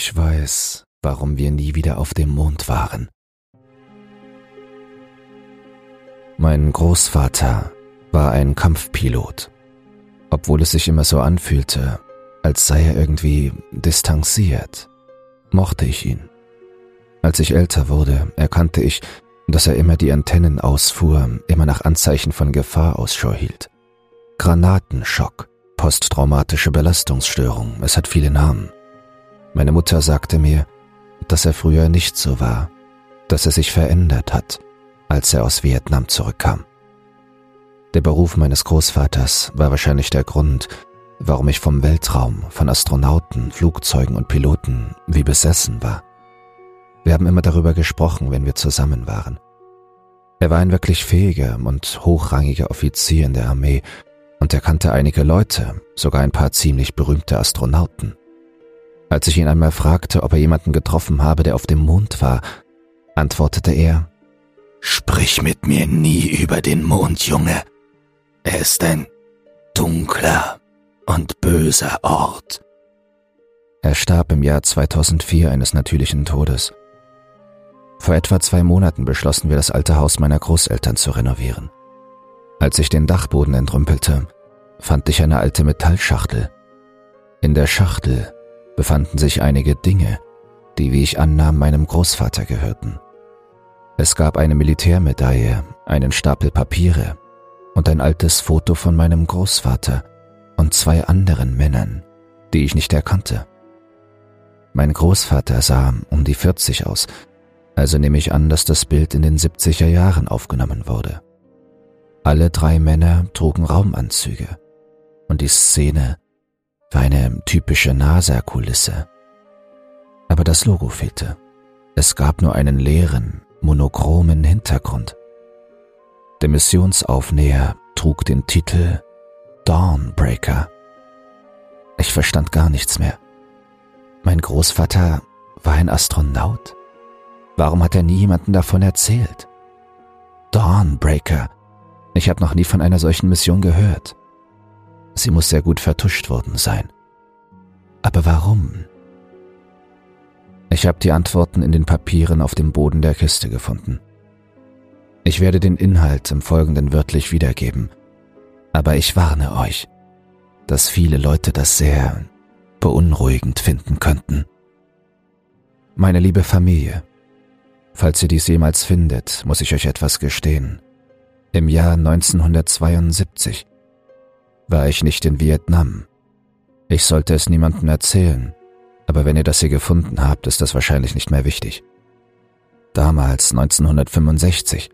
Ich weiß, warum wir nie wieder auf dem Mond waren. Mein Großvater war ein Kampfpilot. Obwohl es sich immer so anfühlte, als sei er irgendwie distanziert, mochte ich ihn. Als ich älter wurde, erkannte ich, dass er immer die Antennen ausfuhr, immer nach Anzeichen von Gefahr Ausschau hielt. Granatenschock, posttraumatische Belastungsstörung, es hat viele Namen. Meine Mutter sagte mir, dass er früher nicht so war, dass er sich verändert hat, als er aus Vietnam zurückkam. Der Beruf meines Großvaters war wahrscheinlich der Grund, warum ich vom Weltraum, von Astronauten, Flugzeugen und Piloten wie besessen war. Wir haben immer darüber gesprochen, wenn wir zusammen waren. Er war ein wirklich fähiger und hochrangiger Offizier in der Armee und er kannte einige Leute, sogar ein paar ziemlich berühmte Astronauten. Als ich ihn einmal fragte, ob er jemanden getroffen habe, der auf dem Mond war, antwortete er, Sprich mit mir nie über den Mond, Junge. Er ist ein dunkler und böser Ort. Er starb im Jahr 2004 eines natürlichen Todes. Vor etwa zwei Monaten beschlossen wir, das alte Haus meiner Großeltern zu renovieren. Als ich den Dachboden entrümpelte, fand ich eine alte Metallschachtel. In der Schachtel befanden sich einige Dinge, die, wie ich annahm, meinem Großvater gehörten. Es gab eine Militärmedaille, einen Stapel Papiere und ein altes Foto von meinem Großvater und zwei anderen Männern, die ich nicht erkannte. Mein Großvater sah um die 40 aus, also nehme ich an, dass das Bild in den 70er Jahren aufgenommen wurde. Alle drei Männer trugen Raumanzüge und die Szene war eine typische NASA-Kulisse. Aber das Logo fehlte. Es gab nur einen leeren, monochromen Hintergrund. Der Missionsaufnäher trug den Titel Dawnbreaker. Ich verstand gar nichts mehr. Mein Großvater war ein Astronaut. Warum hat er nie jemanden davon erzählt? Dawnbreaker. Ich habe noch nie von einer solchen Mission gehört. Sie muss sehr gut vertuscht worden sein. Aber warum? Ich habe die Antworten in den Papieren auf dem Boden der Kiste gefunden. Ich werde den Inhalt im Folgenden wörtlich wiedergeben, aber ich warne euch, dass viele Leute das sehr beunruhigend finden könnten. Meine liebe Familie, falls ihr dies jemals findet, muss ich euch etwas gestehen. Im Jahr 1972 war ich nicht in Vietnam. Ich sollte es niemandem erzählen, aber wenn ihr das hier gefunden habt, ist das wahrscheinlich nicht mehr wichtig. Damals, 1965,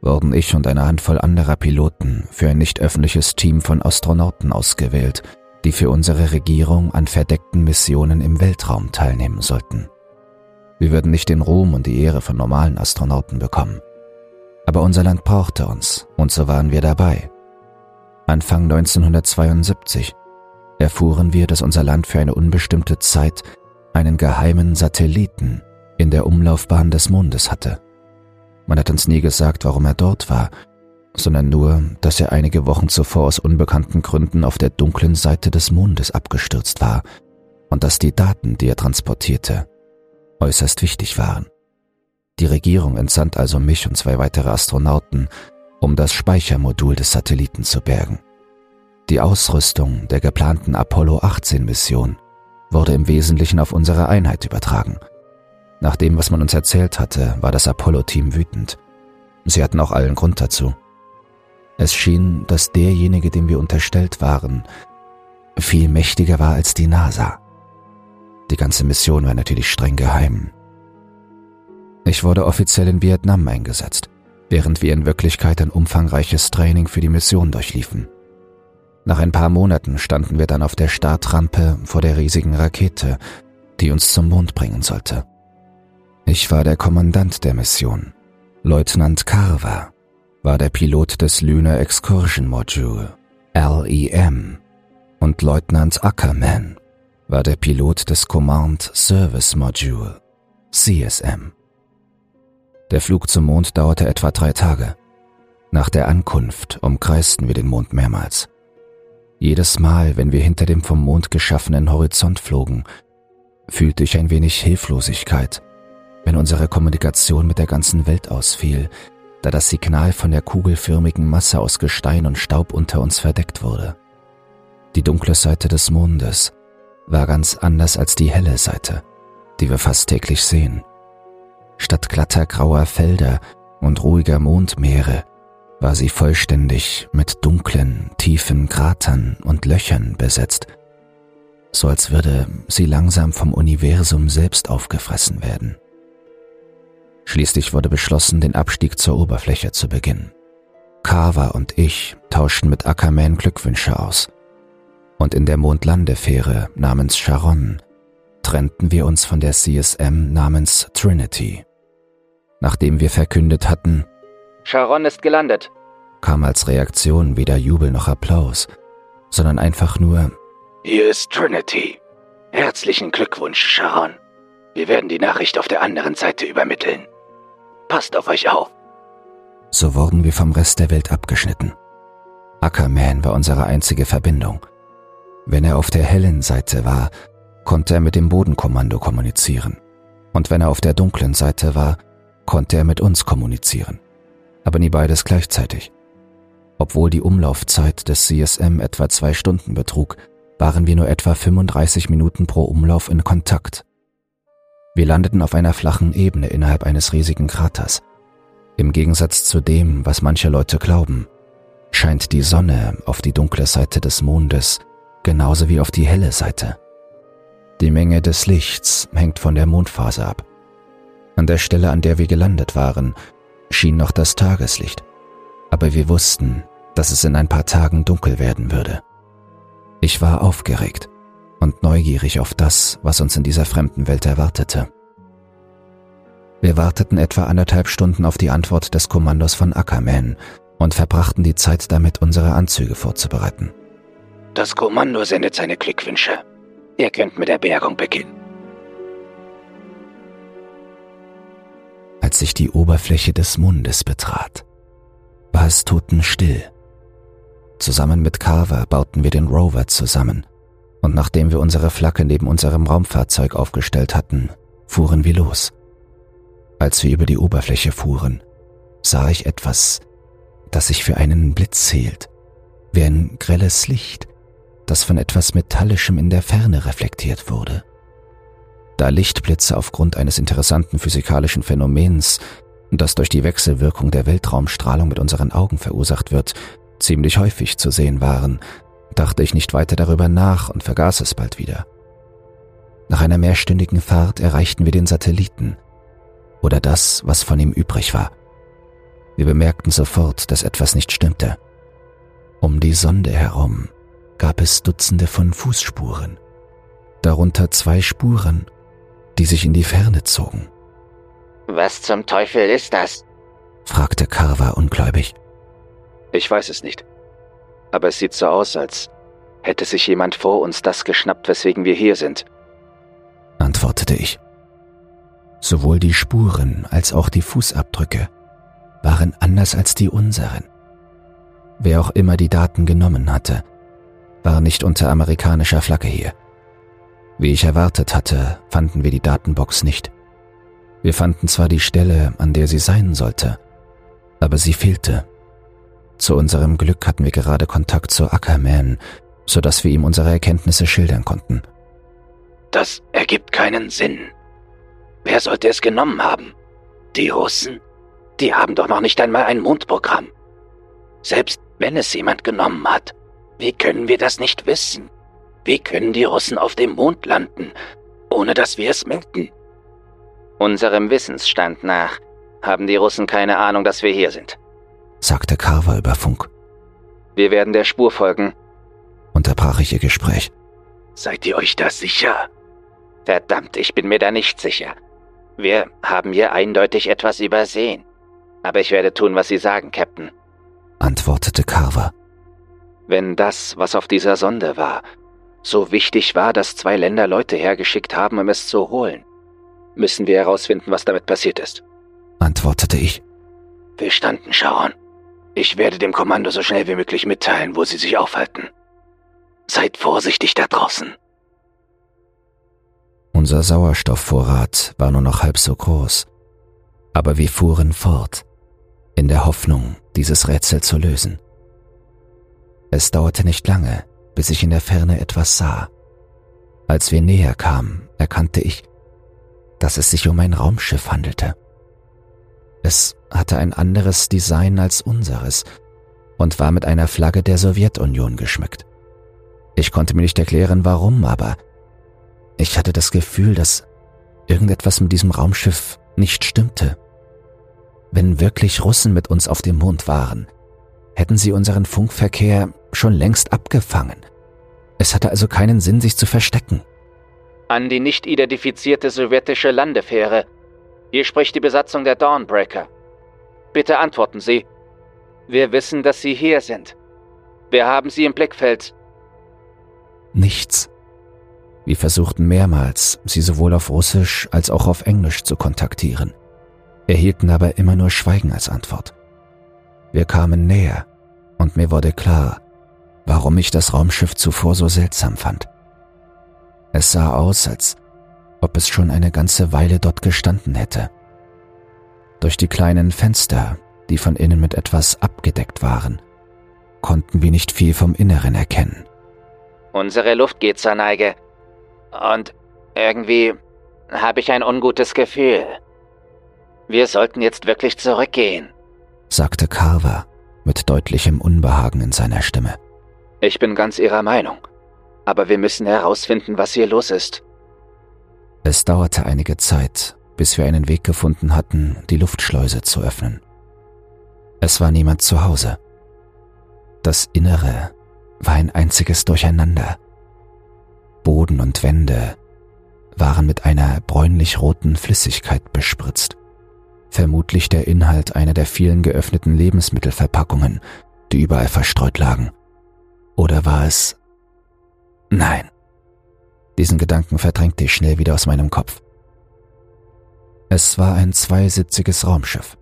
wurden ich und eine Handvoll anderer Piloten für ein nicht öffentliches Team von Astronauten ausgewählt, die für unsere Regierung an verdeckten Missionen im Weltraum teilnehmen sollten. Wir würden nicht den Ruhm und die Ehre von normalen Astronauten bekommen. Aber unser Land brauchte uns, und so waren wir dabei. Anfang 1972 erfuhren wir, dass unser Land für eine unbestimmte Zeit einen geheimen Satelliten in der Umlaufbahn des Mondes hatte. Man hat uns nie gesagt, warum er dort war, sondern nur, dass er einige Wochen zuvor aus unbekannten Gründen auf der dunklen Seite des Mondes abgestürzt war und dass die Daten, die er transportierte, äußerst wichtig waren. Die Regierung entsandt also mich und zwei weitere Astronauten, um das Speichermodul des Satelliten zu bergen. Die Ausrüstung der geplanten Apollo 18 Mission wurde im Wesentlichen auf unsere Einheit übertragen. Nach dem, was man uns erzählt hatte, war das Apollo-Team wütend. Sie hatten auch allen Grund dazu. Es schien, dass derjenige, dem wir unterstellt waren, viel mächtiger war als die NASA. Die ganze Mission war natürlich streng geheim. Ich wurde offiziell in Vietnam eingesetzt, während wir in Wirklichkeit ein umfangreiches Training für die Mission durchliefen. Nach ein paar Monaten standen wir dann auf der Startrampe vor der riesigen Rakete, die uns zum Mond bringen sollte. Ich war der Kommandant der Mission. Leutnant Carver war der Pilot des Lunar Excursion Module, LEM, und Leutnant Ackerman war der Pilot des Command Service Module, CSM. Der Flug zum Mond dauerte etwa drei Tage. Nach der Ankunft umkreisten wir den Mond mehrmals. Jedes Mal, wenn wir hinter dem vom Mond geschaffenen Horizont flogen, fühlte ich ein wenig Hilflosigkeit, wenn unsere Kommunikation mit der ganzen Welt ausfiel, da das Signal von der kugelförmigen Masse aus Gestein und Staub unter uns verdeckt wurde. Die dunkle Seite des Mondes war ganz anders als die helle Seite, die wir fast täglich sehen. Statt glatter grauer Felder und ruhiger Mondmeere war sie vollständig mit dunklen, tiefen Kratern und Löchern besetzt, so als würde sie langsam vom Universum selbst aufgefressen werden. Schließlich wurde beschlossen, den Abstieg zur Oberfläche zu beginnen. Carver und ich tauschten mit Ackerman Glückwünsche aus. Und in der Mondlandefähre namens Sharon trennten wir uns von der CSM namens Trinity. Nachdem wir verkündet hatten, Sharon ist gelandet, kam als Reaktion weder Jubel noch Applaus, sondern einfach nur Hier ist Trinity. Herzlichen Glückwunsch, Sharon. Wir werden die Nachricht auf der anderen Seite übermitteln. Passt auf euch auf. So wurden wir vom Rest der Welt abgeschnitten. Ackerman war unsere einzige Verbindung. Wenn er auf der hellen Seite war, konnte er mit dem Bodenkommando kommunizieren. Und wenn er auf der dunklen Seite war, konnte er mit uns kommunizieren. Aber nie beides gleichzeitig. Obwohl die Umlaufzeit des CSM etwa zwei Stunden betrug, waren wir nur etwa 35 Minuten pro Umlauf in Kontakt. Wir landeten auf einer flachen Ebene innerhalb eines riesigen Kraters. Im Gegensatz zu dem, was manche Leute glauben, scheint die Sonne auf die dunkle Seite des Mondes genauso wie auf die helle Seite. Die Menge des Lichts hängt von der Mondphase ab. An der Stelle, an der wir gelandet waren, schien noch das Tageslicht, aber wir wussten, dass es in ein paar Tagen dunkel werden würde. Ich war aufgeregt und neugierig auf das, was uns in dieser fremden Welt erwartete. Wir warteten etwa anderthalb Stunden auf die Antwort des Kommandos von Ackerman und verbrachten die Zeit damit, unsere Anzüge vorzubereiten. Das Kommando sendet seine Glückwünsche. Ihr könnt mit der Bergung beginnen. Als ich die Oberfläche des Mondes betrat, war es totenstill. Zusammen mit Carver bauten wir den Rover zusammen und nachdem wir unsere Flagge neben unserem Raumfahrzeug aufgestellt hatten, fuhren wir los. Als wir über die Oberfläche fuhren, sah ich etwas, das sich für einen Blitz hielt, wie ein grelles Licht, das von etwas Metallischem in der Ferne reflektiert wurde. Da Lichtblitze aufgrund eines interessanten physikalischen Phänomens, das durch die Wechselwirkung der Weltraumstrahlung mit unseren Augen verursacht wird, ziemlich häufig zu sehen waren, dachte ich nicht weiter darüber nach und vergaß es bald wieder. Nach einer mehrstündigen Fahrt erreichten wir den Satelliten oder das, was von ihm übrig war. Wir bemerkten sofort, dass etwas nicht stimmte. Um die Sonde herum gab es Dutzende von Fußspuren, darunter zwei Spuren, die sich in die Ferne zogen. Was zum Teufel ist das? fragte Carver ungläubig. Ich weiß es nicht. Aber es sieht so aus, als hätte sich jemand vor uns das geschnappt, weswegen wir hier sind, antwortete ich. Sowohl die Spuren als auch die Fußabdrücke waren anders als die unseren. Wer auch immer die Daten genommen hatte, war nicht unter amerikanischer Flagge hier. Wie ich erwartet hatte, fanden wir die Datenbox nicht. Wir fanden zwar die Stelle, an der sie sein sollte, aber sie fehlte. Zu unserem Glück hatten wir gerade Kontakt zu Ackerman, so dass wir ihm unsere Erkenntnisse schildern konnten. Das ergibt keinen Sinn. Wer sollte es genommen haben? Die Russen? Die haben doch noch nicht einmal ein Mondprogramm. Selbst wenn es jemand genommen hat, wie können wir das nicht wissen? Wie können die Russen auf dem Mond landen, ohne dass wir es melden? Unserem Wissensstand nach haben die Russen keine Ahnung, dass wir hier sind, sagte Carver über Funk. Wir werden der Spur folgen, unterbrach ich ihr Gespräch. Seid ihr euch da sicher? Verdammt, ich bin mir da nicht sicher. Wir haben hier eindeutig etwas übersehen. Aber ich werde tun, was Sie sagen, Captain, antwortete Carver. Wenn das, was auf dieser Sonde war, so wichtig war, dass zwei Länder Leute hergeschickt haben, um es zu holen, müssen wir herausfinden, was damit passiert ist, antwortete ich. Verstanden, Sharon. Ich werde dem Kommando so schnell wie möglich mitteilen, wo sie sich aufhalten. Seid vorsichtig da draußen. Unser Sauerstoffvorrat war nur noch halb so groß, aber wir fuhren fort, in der Hoffnung, dieses Rätsel zu lösen. Es dauerte nicht lange, bis ich in der Ferne etwas sah. Als wir näher kamen, erkannte ich, dass es sich um ein Raumschiff handelte. Es hatte ein anderes Design als unseres und war mit einer Flagge der Sowjetunion geschmückt. Ich konnte mir nicht erklären, warum, aber ich hatte das Gefühl, dass irgendetwas mit diesem Raumschiff nicht stimmte. Wenn wirklich Russen mit uns auf dem Mond waren, hätten sie unseren Funkverkehr schon längst abgefangen. Es hatte also keinen Sinn, sich zu verstecken. An die nicht identifizierte sowjetische Landefähre. Hier spricht die Besatzung der Dawnbreaker. Bitte antworten Sie. Wir wissen, dass Sie hier sind. Wir haben Sie im Blickfeld. Nichts. Wir versuchten mehrmals, sie sowohl auf Russisch als auch auf Englisch zu kontaktieren, erhielten aber immer nur Schweigen als Antwort. Wir kamen näher und mir wurde klar, warum ich das Raumschiff zuvor so seltsam fand. Es sah aus, als ob es schon eine ganze Weile dort gestanden hätte. Durch die kleinen Fenster, die von innen mit etwas abgedeckt waren, konnten wir nicht viel vom Inneren erkennen. Unsere Luft geht zur Neige. Und irgendwie habe ich ein ungutes Gefühl. Wir sollten jetzt wirklich zurückgehen, sagte Carver mit deutlichem Unbehagen in seiner Stimme. Ich bin ganz Ihrer Meinung, aber wir müssen herausfinden, was hier los ist. Es dauerte einige Zeit, bis wir einen Weg gefunden hatten, die Luftschleuse zu öffnen. Es war niemand zu Hause. Das Innere war ein einziges Durcheinander. Boden und Wände waren mit einer bräunlich-roten Flüssigkeit bespritzt. Vermutlich der Inhalt einer der vielen geöffneten Lebensmittelverpackungen, die überall verstreut lagen. Oder war es... Nein. Diesen Gedanken verdrängte ich schnell wieder aus meinem Kopf. Es war ein zweisitziges Raumschiff.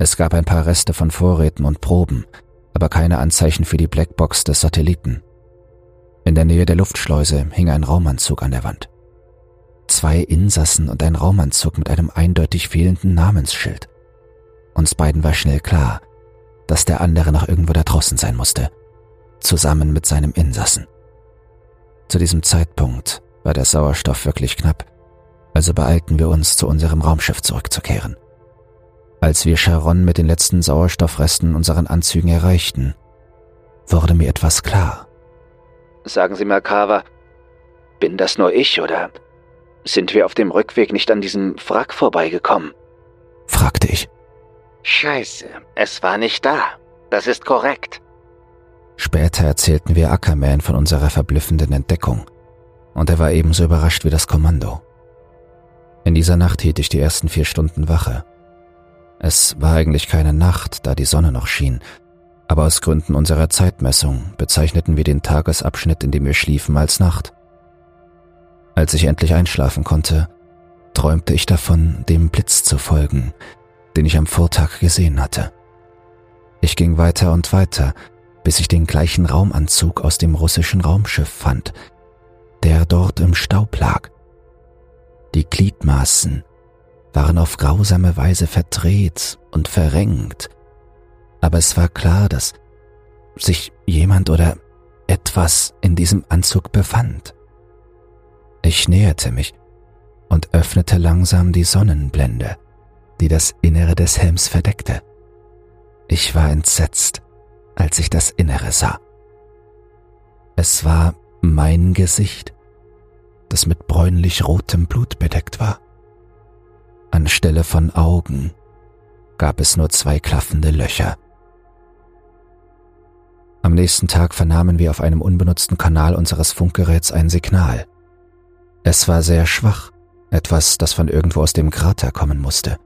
Es gab ein paar Reste von Vorräten und Proben, aber keine Anzeichen für die Blackbox des Satelliten. In der Nähe der Luftschleuse hing ein Raumanzug an der Wand. Zwei Insassen und ein Raumanzug mit einem eindeutig fehlenden Namensschild. Uns beiden war schnell klar, dass der andere noch irgendwo da draußen sein musste, zusammen mit seinem Insassen. Zu diesem Zeitpunkt war der Sauerstoff wirklich knapp, also beeilten wir uns, zu unserem Raumschiff zurückzukehren. Als wir Sharon mit den letzten Sauerstoffresten unseren Anzügen erreichten, wurde mir etwas klar. Sagen Sie mal, Carver, bin das nur ich oder sind wir auf dem Rückweg nicht an diesem Wrack vorbeigekommen? fragte ich. Scheiße, es war nicht da. Das ist korrekt. Später erzählten wir Ackerman von unserer verblüffenden Entdeckung, und er war ebenso überrascht wie das Kommando. In dieser Nacht hielt ich die ersten vier Stunden Wache es war eigentlich keine Nacht, da die Sonne noch schien, aber aus Gründen unserer Zeitmessung bezeichneten wir den Tagesabschnitt, in dem wir schliefen, als Nacht. Als ich endlich einschlafen konnte, träumte ich davon, dem Blitz zu folgen, den ich am Vortag gesehen hatte. Ich ging weiter und weiter, bis ich den gleichen Raumanzug aus dem russischen Raumschiff fand, der dort im Staub lag. Die Gliedmaßen, waren auf grausame Weise verdreht und verrenkt, aber es war klar, dass sich jemand oder etwas in diesem Anzug befand. Ich näherte mich und öffnete langsam die Sonnenblende, die das Innere des Helms verdeckte. Ich war entsetzt, als ich das Innere sah. Es war mein Gesicht, das mit bräunlich rotem Blut bedeckt war. Anstelle von Augen gab es nur zwei klaffende Löcher. Am nächsten Tag vernahmen wir auf einem unbenutzten Kanal unseres Funkgeräts ein Signal. Es war sehr schwach, etwas, das von irgendwo aus dem Krater kommen musste.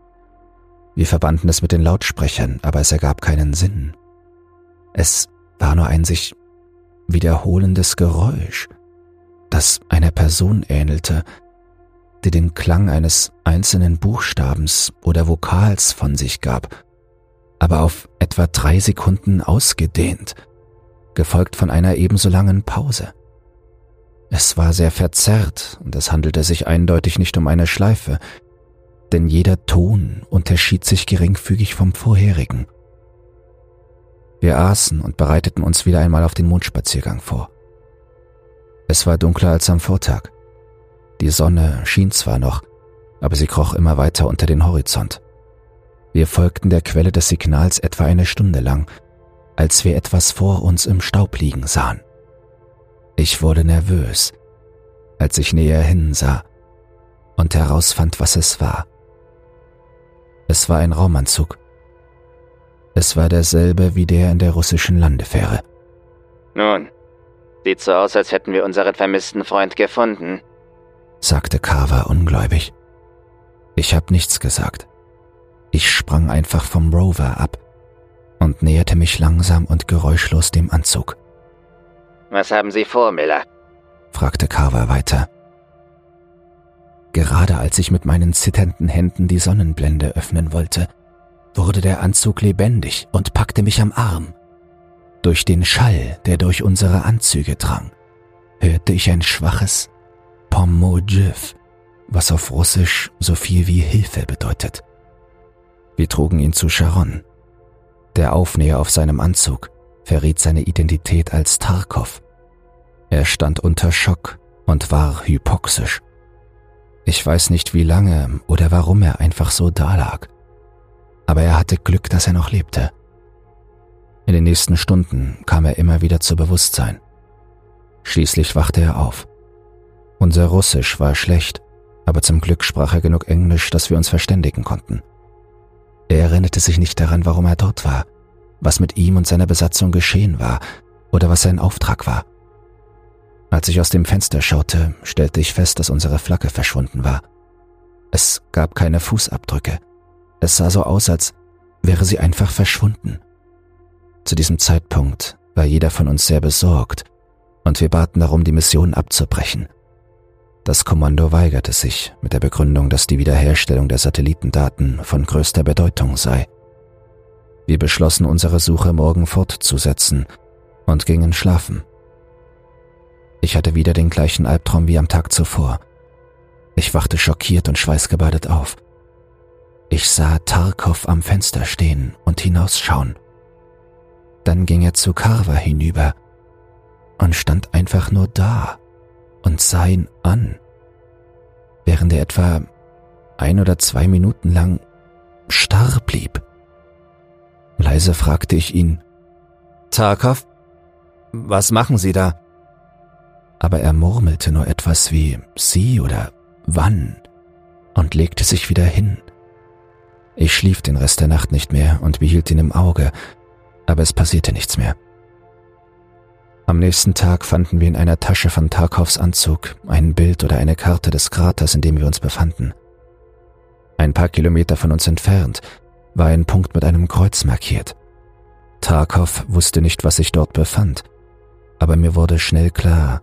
Wir verbanden es mit den Lautsprechern, aber es ergab keinen Sinn. Es war nur ein sich wiederholendes Geräusch, das einer Person ähnelte, die den Klang eines einzelnen Buchstabens oder Vokals von sich gab, aber auf etwa drei Sekunden ausgedehnt, gefolgt von einer ebenso langen Pause. Es war sehr verzerrt und es handelte sich eindeutig nicht um eine Schleife, denn jeder Ton unterschied sich geringfügig vom vorherigen. Wir aßen und bereiteten uns wieder einmal auf den Mondspaziergang vor. Es war dunkler als am Vortag. Die Sonne schien zwar noch, aber sie kroch immer weiter unter den Horizont. Wir folgten der Quelle des Signals etwa eine Stunde lang, als wir etwas vor uns im Staub liegen sahen. Ich wurde nervös, als ich näher hinsah und herausfand, was es war. Es war ein Raumanzug. Es war derselbe wie der in der russischen Landefähre. Nun, sieht so aus, als hätten wir unseren vermissten Freund gefunden, sagte Carver ungläubig. Ich habe nichts gesagt. Ich sprang einfach vom Rover ab und näherte mich langsam und geräuschlos dem Anzug. Was haben Sie vor, Miller? fragte Carver weiter. Gerade als ich mit meinen zitternden Händen die Sonnenblende öffnen wollte, wurde der Anzug lebendig und packte mich am Arm. Durch den Schall, der durch unsere Anzüge drang, hörte ich ein schwaches Pomojiv, was auf Russisch so viel wie Hilfe bedeutet. Wir trugen ihn zu Sharon. Der Aufnäher auf seinem Anzug verriet seine Identität als Tarkov. Er stand unter Schock und war hypoxisch. Ich weiß nicht wie lange oder warum er einfach so dalag. Hatte Glück, dass er noch lebte. In den nächsten Stunden kam er immer wieder zu Bewusstsein. Schließlich wachte er auf. Unser Russisch war schlecht, aber zum Glück sprach er genug Englisch, dass wir uns verständigen konnten. Er erinnerte sich nicht daran, warum er dort war, was mit ihm und seiner Besatzung geschehen war oder was sein Auftrag war. Als ich aus dem Fenster schaute, stellte ich fest, dass unsere Flagge verschwunden war. Es gab keine Fußabdrücke. Es sah so aus, als wäre sie einfach verschwunden. Zu diesem Zeitpunkt war jeder von uns sehr besorgt und wir baten darum, die Mission abzubrechen. Das Kommando weigerte sich mit der Begründung, dass die Wiederherstellung der Satellitendaten von größter Bedeutung sei. Wir beschlossen, unsere Suche morgen fortzusetzen und gingen schlafen. Ich hatte wieder den gleichen Albtraum wie am Tag zuvor. Ich wachte schockiert und schweißgebadet auf. Ich sah Tarkov am Fenster stehen und hinausschauen. Dann ging er zu Carver hinüber und stand einfach nur da und sah ihn an, während er etwa ein oder zwei Minuten lang starr blieb. Leise fragte ich ihn, Tarkov, was machen Sie da? Aber er murmelte nur etwas wie Sie oder wann und legte sich wieder hin. Ich schlief den Rest der Nacht nicht mehr und behielt ihn im Auge, aber es passierte nichts mehr. Am nächsten Tag fanden wir in einer Tasche von Tarkovs Anzug ein Bild oder eine Karte des Kraters, in dem wir uns befanden. Ein paar Kilometer von uns entfernt war ein Punkt mit einem Kreuz markiert. Tarkov wusste nicht, was sich dort befand, aber mir wurde schnell klar,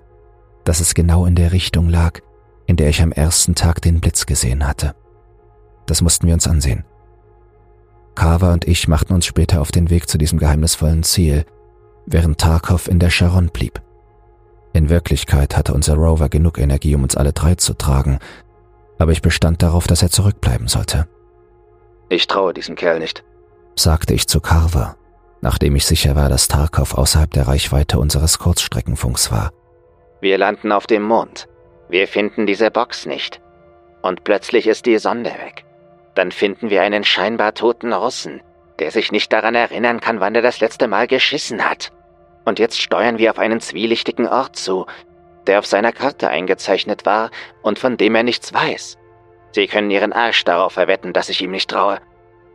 dass es genau in der Richtung lag, in der ich am ersten Tag den Blitz gesehen hatte. Das mussten wir uns ansehen. Carver und ich machten uns später auf den Weg zu diesem geheimnisvollen Ziel – während Tarkov in der Sharon blieb. In Wirklichkeit hatte unser Rover genug Energie, um uns alle drei zu tragen, aber ich bestand darauf, dass er zurückbleiben sollte. Ich traue diesem Kerl nicht, sagte ich zu Carver, nachdem ich sicher war, dass Tarkov außerhalb der Reichweite unseres Kurzstreckenfunks war. Wir landen auf dem Mond. Wir finden diese Box nicht. Und plötzlich ist die Sonde weg. Dann finden wir einen scheinbar toten Russen, der sich nicht daran erinnern kann, wann er das letzte Mal geschissen hat. Und jetzt steuern wir auf einen zwielichtigen Ort zu, der auf seiner Karte eingezeichnet war und von dem er nichts weiß. Sie können Ihren Arsch darauf verwetten, dass ich ihm nicht traue.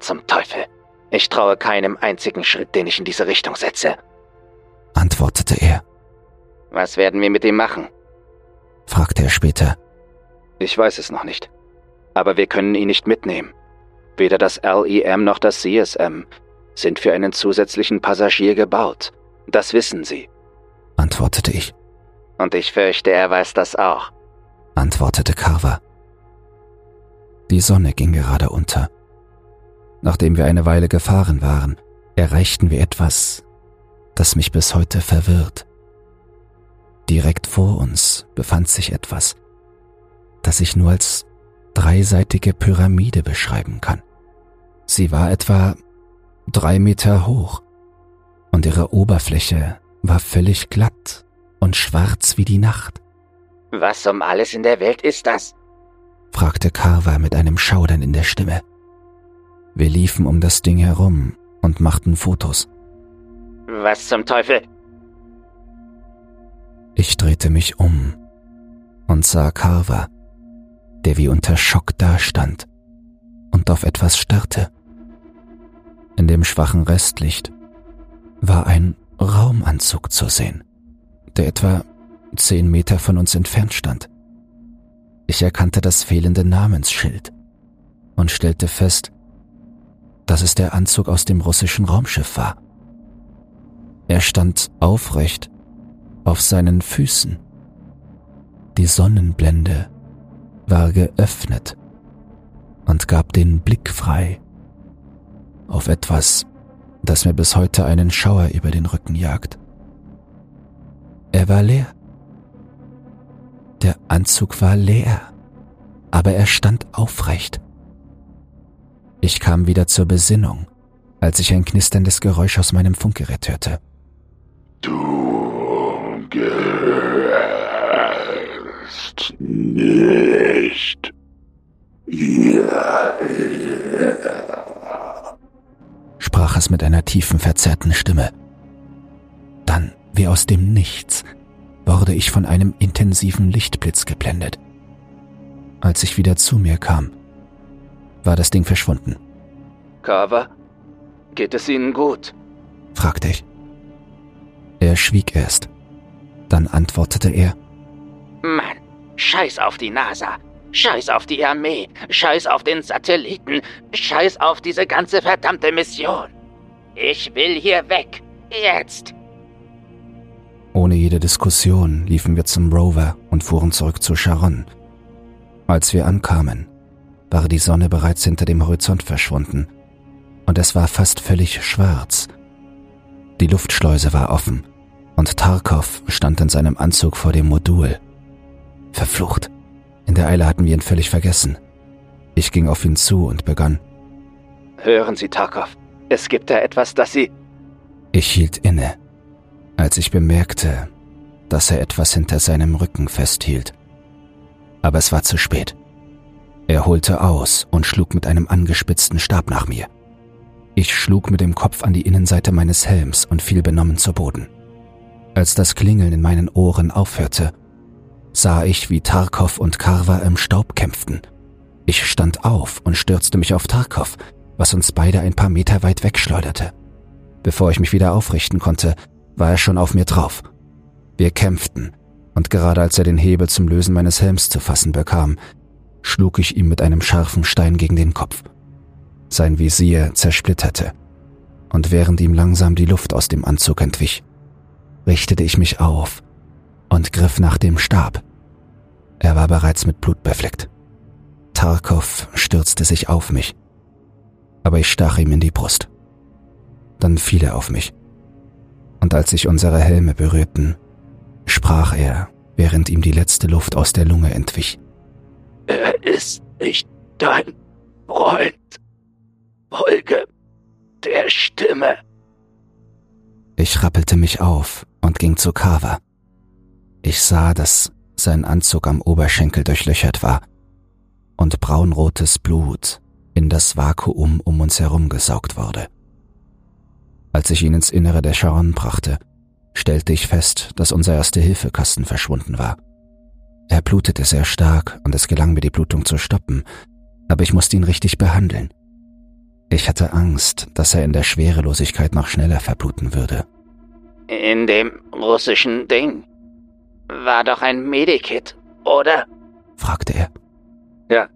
Zum Teufel. Ich traue keinem einzigen Schritt, den ich in diese Richtung setze. Antwortete er. Was werden wir mit ihm machen? fragte er später. Ich weiß es noch nicht. Aber wir können ihn nicht mitnehmen. Weder das LEM noch das CSM sind für einen zusätzlichen Passagier gebaut. Das wissen Sie, antwortete ich. Und ich fürchte, er weiß das auch, antwortete Carver. Die Sonne ging gerade unter. Nachdem wir eine Weile gefahren waren, erreichten wir etwas, das mich bis heute verwirrt. Direkt vor uns befand sich etwas, das ich nur als dreiseitige Pyramide beschreiben kann. Sie war etwa drei Meter hoch und ihre Oberfläche war völlig glatt und schwarz wie die Nacht. Was um alles in der Welt ist das? fragte Carver mit einem Schaudern in der Stimme. Wir liefen um das Ding herum und machten Fotos. Was zum Teufel? Ich drehte mich um und sah Carver, der wie unter Schock dastand und auf etwas starrte. In dem schwachen Restlicht war ein Raumanzug zu sehen, der etwa zehn Meter von uns entfernt stand. Ich erkannte das fehlende Namensschild und stellte fest, dass es der Anzug aus dem russischen Raumschiff war. Er stand aufrecht auf seinen Füßen. Die Sonnenblende geöffnet und gab den Blick frei auf etwas, das mir bis heute einen Schauer über den Rücken jagt. Er war leer. Der Anzug war leer, aber er stand aufrecht. Ich kam wieder zur Besinnung, als ich ein knisterndes Geräusch aus meinem Funkgerät hörte. Du gehörst nicht. Ja. sprach es mit einer tiefen, verzerrten Stimme. Dann, wie aus dem Nichts, wurde ich von einem intensiven Lichtblitz geblendet. Als ich wieder zu mir kam, war das Ding verschwunden. Carver, geht es Ihnen gut? fragte ich. Er schwieg erst. Dann antwortete er. Mann, scheiß auf die NASA. Scheiß auf die Armee. Scheiß auf den Satelliten. Scheiß auf diese ganze verdammte Mission. Ich will hier weg. Jetzt. Ohne jede Diskussion liefen wir zum Rover und fuhren zurück zu Sharon. Als wir ankamen, war die Sonne bereits hinter dem Horizont verschwunden und es war fast völlig schwarz. Die Luftschleuse war offen und Tarkov stand in seinem Anzug vor dem Modul. Verflucht. In der Eile hatten wir ihn völlig vergessen. Ich ging auf ihn zu und begann. Hören Sie, Tarkov, es gibt da etwas, das Sie... Ich hielt inne, als ich bemerkte, dass er etwas hinter seinem Rücken festhielt. Aber es war zu spät. Er holte aus und schlug mit einem angespitzten Stab nach mir. Ich schlug mit dem Kopf an die Innenseite meines Helms und fiel benommen zu Boden. Als das Klingeln in meinen Ohren aufhörte, sah ich, wie Tarkov und Karva im Staub kämpften. Ich stand auf und stürzte mich auf Tarkov, was uns beide ein paar Meter weit wegschleuderte. Bevor ich mich wieder aufrichten konnte, war er schon auf mir drauf. Wir kämpften, und gerade als er den Hebel zum Lösen meines Helms zu fassen bekam, schlug ich ihm mit einem scharfen Stein gegen den Kopf. Sein Visier zersplitterte, und während ihm langsam die Luft aus dem Anzug entwich, richtete ich mich auf und griff nach dem Stab. Er war bereits mit Blut befleckt. Tarkov stürzte sich auf mich, aber ich stach ihm in die Brust. Dann fiel er auf mich, und als sich unsere Helme berührten, sprach er, während ihm die letzte Luft aus der Lunge entwich. Er ist nicht dein Freund. Folge der Stimme. Ich rappelte mich auf und ging zu Carver. Ich sah, dass sein Anzug am Oberschenkel durchlöchert war und braunrotes Blut in das Vakuum um uns herum gesaugt wurde. Als ich ihn ins Innere der Charon brachte, stellte ich fest, dass unser Erste-Hilfe-Kasten verschwunden war. Er blutete sehr stark und es gelang mir, die Blutung zu stoppen, aber ich musste ihn richtig behandeln. Ich hatte Angst, dass er in der Schwerelosigkeit noch schneller verbluten würde. In dem russischen Ding war doch ein Medikit, oder? fragte er. Ja,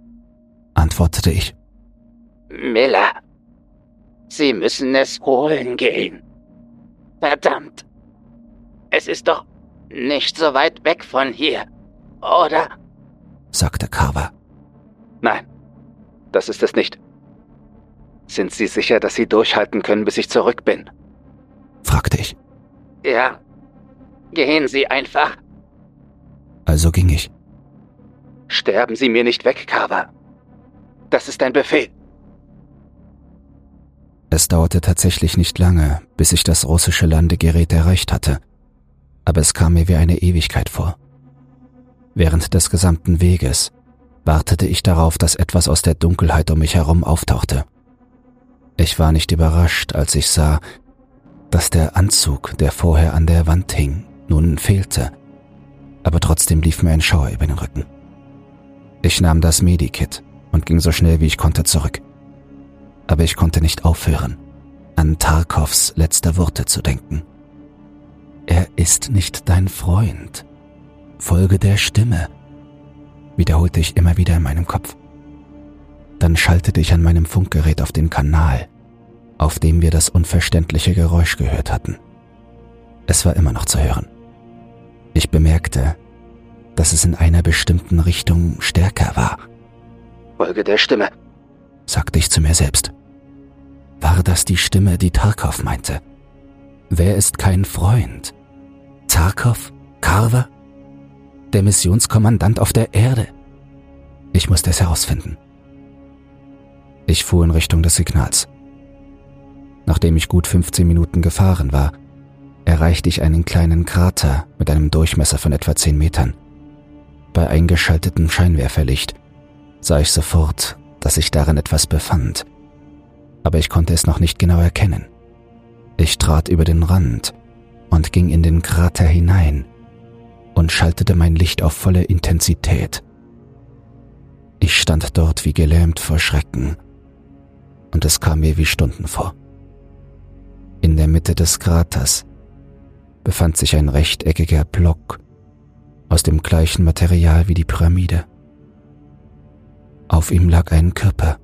Antwortete ich. Miller. Sie müssen es holen gehen. Verdammt. Es ist doch nicht so weit weg von hier, oder? sagte Carver. nein, das ist es nicht. Sind Sie sicher, dass Sie durchhalten können, bis ich zurück bin? fragte ich. Ja. Gehen Sie einfach. Also ging ich. Sterben Sie mir nicht weg, Carver. Das ist ein Befehl. Es dauerte tatsächlich nicht lange, bis ich das russische Landegerät erreicht hatte, aber es kam mir wie eine Ewigkeit vor. Während des gesamten Weges wartete ich darauf, dass etwas aus der Dunkelheit um mich herum auftauchte. Ich war nicht überrascht, als ich sah, dass der Anzug, der vorher an der Wand hing, nun fehlte, aber trotzdem lief mir ein Schauer über den Rücken. Ich nahm das Medikit und ging so schnell wie ich konnte zurück. Aber ich konnte nicht aufhören, an Tarkovs letzte Worte zu denken. Er ist nicht dein Freund. Folge der Stimme, wiederholte ich immer wieder in meinem Kopf. Dann schaltete ich an meinem Funkgerät auf den Kanal, auf dem wir das unverständliche Geräusch gehört hatten. Es war immer noch zu hören. Ich bemerkte, dass es in einer bestimmten Richtung stärker war. Folge der Stimme, sagte ich zu mir selbst. War das die Stimme, die Tarkov meinte? Wer ist kein Freund? Tarkov? Carver? Der Missionskommandant auf der Erde? Ich musste es herausfinden. Ich fuhr in Richtung des Signals. Nachdem ich gut 15 Minuten gefahren war, erreichte ich einen kleinen Krater mit einem Durchmesser von etwa 10 Metern. Bei eingeschaltetem Scheinwerferlicht sah ich sofort, dass sich darin etwas befand, aber ich konnte es noch nicht genau erkennen. Ich trat über den Rand und ging in den Krater hinein und schaltete mein Licht auf volle Intensität. Ich stand dort wie gelähmt vor Schrecken und es kam mir wie Stunden vor. In der Mitte des Kraters befand sich ein rechteckiger Block aus dem gleichen Material wie die Pyramide. Auf ihm lag ein Körper.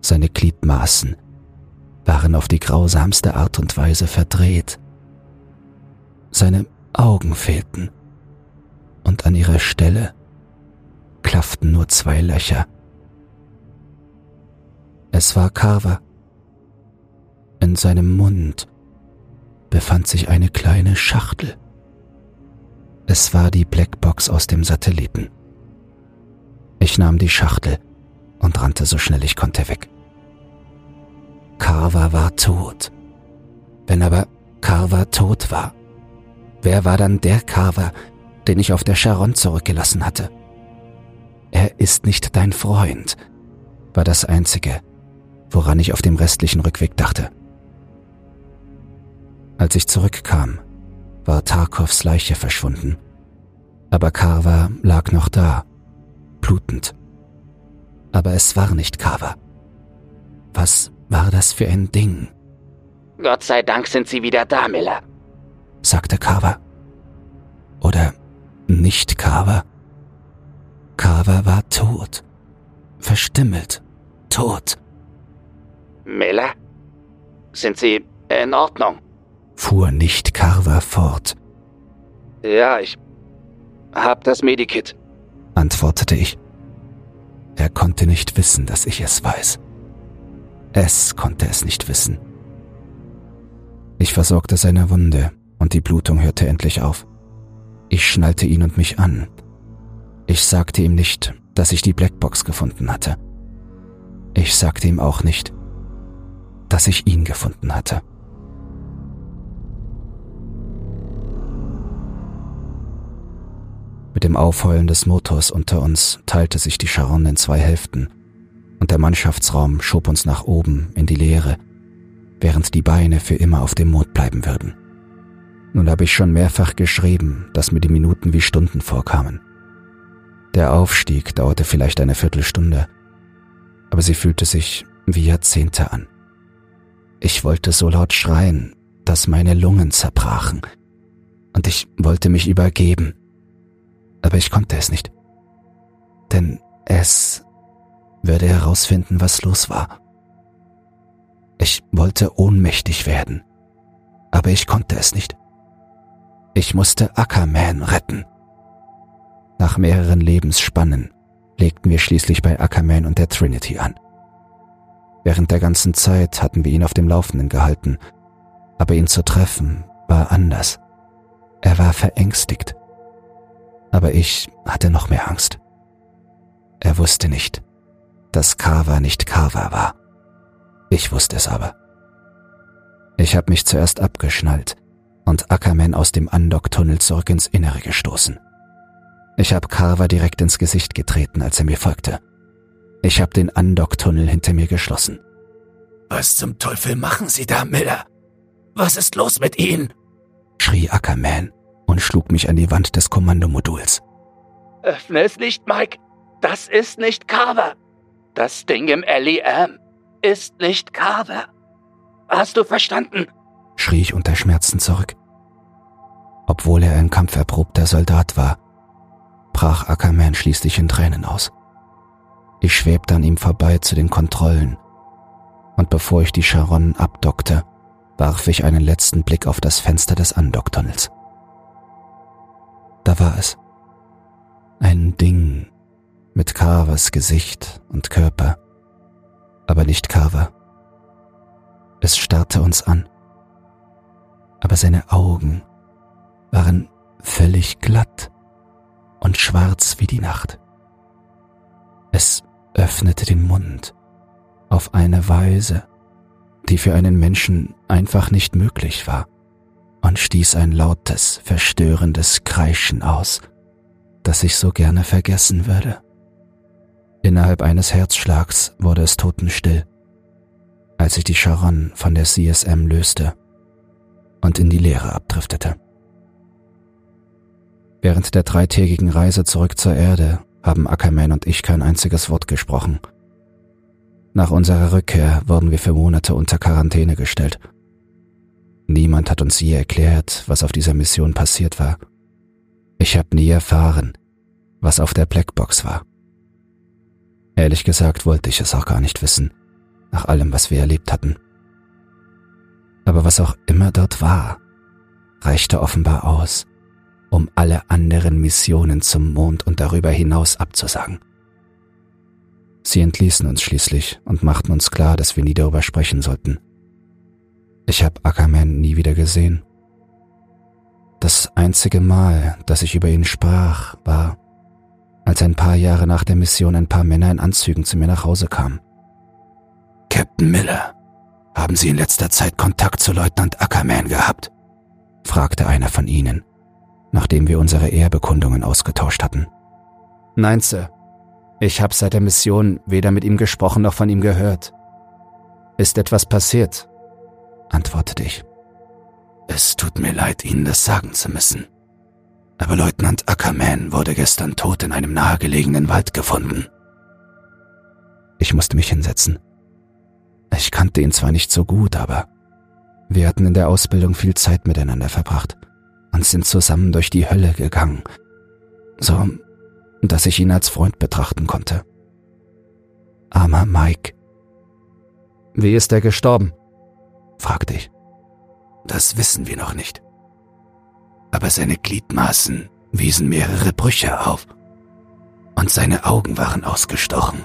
Seine Gliedmaßen waren auf die grausamste Art und Weise verdreht. Seine Augen fehlten und an ihrer Stelle klafften nur zwei Löcher. Es war Carver. In seinem Mund befand sich eine kleine Schachtel. Es war die Blackbox aus dem Satelliten. Ich nahm die Schachtel und rannte so schnell ich konnte weg. Carver war tot. Wenn aber Carver tot war, wer war dann der Carver, den ich auf der Charon zurückgelassen hatte? Er ist nicht dein Freund, war das Einzige, woran ich auf dem restlichen Rückweg dachte. Als ich zurückkam, war Tarkovs Leiche verschwunden, aber Carver lag noch da, blutend. Aber es war nicht Carver. Was war das für ein Ding? Gott sei Dank sind Sie wieder da, Miller, sagte Carver. Oder nicht Carver? Carver war tot, verstümmelt, tot. Miller? Sind Sie in Ordnung? Fuhr nicht Carver fort. Ja, ich hab das Medikit, antwortete ich. Er konnte nicht wissen, dass ich es weiß. Es konnte es nicht wissen. Ich versorgte seine Wunde und die Blutung hörte endlich auf. Ich schnallte ihn und mich an. Ich sagte ihm nicht, dass ich die Blackbox gefunden hatte. Ich sagte ihm auch nicht, dass ich ihn gefunden hatte. Mit dem Aufheulen des Motors unter uns teilte sich die Charon in zwei Hälften und der Mannschaftsraum schob uns nach oben in die Leere, während die Beine für immer auf dem Mond bleiben würden. Nun habe ich schon mehrfach geschrieben, dass mir die Minuten wie Stunden vorkamen. Der Aufstieg dauerte vielleicht eine Viertelstunde, aber sie fühlte sich wie Jahrzehnte an. Ich wollte so laut schreien, dass meine Lungen zerbrachen, und ich wollte mich übergeben, aber ich konnte es nicht. Denn es würde herausfinden, was los war. Ich wollte ohnmächtig werden, aber ich konnte es nicht. Ich musste Ackerman retten. Nach mehreren Lebensspannen legten wir schließlich bei Ackerman und der Trinity an. Während der ganzen Zeit hatten wir ihn auf dem Laufenden gehalten, aber ihn zu treffen war anders. Er war verängstigt. Aber ich hatte noch mehr Angst. Er wusste nicht, dass Carver nicht Carver war. Ich wusste es aber. Ich habe mich zuerst abgeschnallt und Ackerman aus dem Andocktunnel zurück ins Innere gestoßen. Ich habe Carver direkt ins Gesicht getreten, als er mir folgte. Ich habe den Andocktunnel hinter mir geschlossen. Was zum Teufel machen Sie da, Miller? Was ist los mit Ihnen? schrie Ackerman und schlug mich an die Wand des Kommandomoduls. Öffne es nicht, Mike. Das ist nicht Carver. Das Ding im LEM ist nicht Carver. Hast du verstanden? schrie ich unter Schmerzen zurück. Obwohl er ein kampferprobter Soldat war, brach Ackerman schließlich in Tränen aus. Ich schwebte an ihm vorbei zu den Kontrollen, und bevor ich die Charon abdockte, warf ich einen letzten Blick auf das Fenster des Andocktunnels. Da war es. Ein Ding mit Carvers Gesicht und Körper, aber nicht Carver. Es starrte uns an, aber seine Augen waren völlig glatt und schwarz wie die Nacht. Es öffnete den Mund auf eine Weise, die für einen Menschen einfach nicht möglich war, und stieß ein lautes, verstörendes Kreischen aus, das ich so gerne vergessen würde. Innerhalb eines Herzschlags wurde es totenstill, als ich die Charon von der CSM löste und in die Leere abdriftete. Während der dreitägigen Reise zurück zur Erde haben Ackerman und ich kein einziges Wort gesprochen. Nach unserer Rückkehr wurden wir für Monate unter Quarantäne gestellt. Niemand hat uns je erklärt, was auf dieser Mission passiert war. Ich habe nie erfahren, was auf der Blackbox war. Ehrlich gesagt wollte ich es auch gar nicht wissen, nach allem, was wir erlebt hatten. Aber was auch immer dort war, reichte offenbar aus, um alle anderen Missionen zum Mond und darüber hinaus abzusagen. Sie entließen uns schließlich und machten uns klar, dass wir nie darüber sprechen sollten. Ich habe Ackerman nie wieder gesehen. Das einzige Mal, dass ich über ihn sprach, war, als ein paar Jahre nach der Mission ein paar Männer in Anzügen zu mir nach Hause kamen. Captain Miller, haben Sie in letzter Zeit Kontakt zu Leutnant Ackerman gehabt? fragte einer von ihnen nachdem wir unsere Ehrbekundungen ausgetauscht hatten. Nein, Sir. Ich habe seit der Mission weder mit ihm gesprochen noch von ihm gehört. Ist etwas passiert? Antwortete ich. Es tut mir leid, Ihnen das sagen zu müssen. Aber Leutnant Ackerman wurde gestern tot in einem nahegelegenen Wald gefunden. Ich musste mich hinsetzen. Ich kannte ihn zwar nicht so gut, aber wir hatten in der Ausbildung viel Zeit miteinander verbracht und sind zusammen durch die Hölle gegangen, so dass ich ihn als Freund betrachten konnte. Armer Mike. Wie ist er gestorben? Fragte ich. Das wissen wir noch nicht. Aber seine Gliedmaßen wiesen mehrere Brüche auf und seine Augen waren ausgestochen.